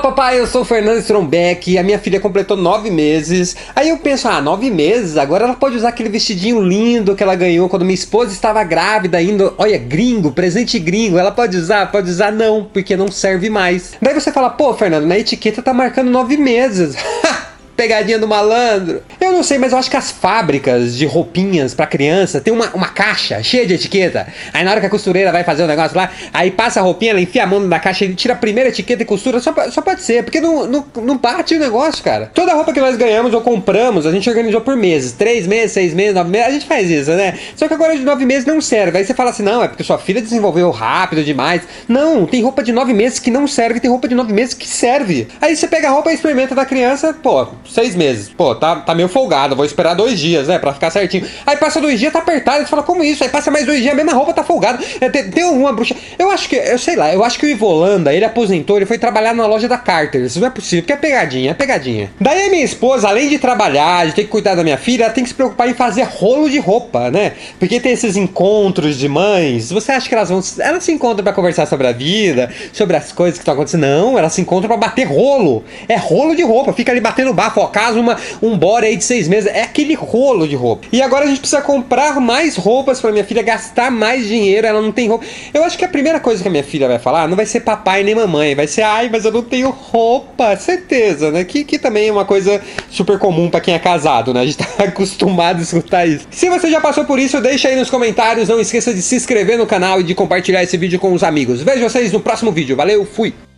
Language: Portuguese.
papai, eu sou o Fernando Strombeck, a minha filha completou nove meses. Aí eu penso, ah, nove meses, agora ela pode usar aquele vestidinho lindo que ela ganhou quando minha esposa estava grávida ainda. Olha, gringo, presente gringo, ela pode usar? Pode usar não, porque não serve mais. Daí você fala, pô, Fernando, na etiqueta tá marcando nove meses. pegadinha do malandro. Eu não sei, mas eu acho que as fábricas de roupinhas para criança tem uma, uma caixa cheia de etiqueta. Aí na hora que a costureira vai fazer o um negócio lá, aí passa a roupinha, ela enfia a mão na caixa e tira a primeira etiqueta e costura. Só, só pode ser, porque não, não, não o negócio, cara. Toda roupa que nós ganhamos ou compramos, a gente organizou por meses. Três meses, seis meses, nove meses, a gente faz isso, né? Só que agora de nove meses não serve. Aí você fala assim, não, é porque sua filha desenvolveu rápido demais. Não, tem roupa de nove meses que não serve, tem roupa de nove meses que serve. Aí você pega a roupa e experimenta da criança, pô, seis meses. Pô, tá, tá meio folgado, vou esperar dois dias, né? Pra ficar certinho. Aí passa dois dias, tá apertado, você fala, como isso? Aí passa mais dois dias, a mesma roupa tá folgada. É, tem, tem uma bruxa. Eu acho que, eu sei lá, eu acho que o Ivolanda, ele aposentou, ele foi trabalhar na loja da Carter. Isso não é possível, porque é pegadinha, é pegadinha. Daí a minha esposa, além de trabalhar, de ter que cuidar da minha filha, ela tem que se preocupar em fazer rolo de roupa, né? Porque tem esses encontros de mães. Você acha que elas vão. Elas se encontram para conversar sobre a vida, sobre as coisas que estão acontecendo? Não, elas se encontram para bater rolo. É rolo de roupa, fica ali batendo bafo. Ó, caso uma, um bora aí de seis meses. É aquele rolo de roupa. E agora a gente precisa comprar mais roupas para minha filha, gastar mais dinheiro. Ela não tem roupa. Eu acho que a primeira coisa que a minha filha vai falar não vai ser papai nem mamãe. Vai ser, ai, mas eu não tenho roupa. Certeza, né? Que, que também é uma coisa super comum para quem é casado, né? A gente tá acostumado a escutar isso. Se você já passou por isso, deixa aí nos comentários. Não esqueça de se inscrever no canal e de compartilhar esse vídeo com os amigos. Vejo vocês no próximo vídeo. Valeu, fui!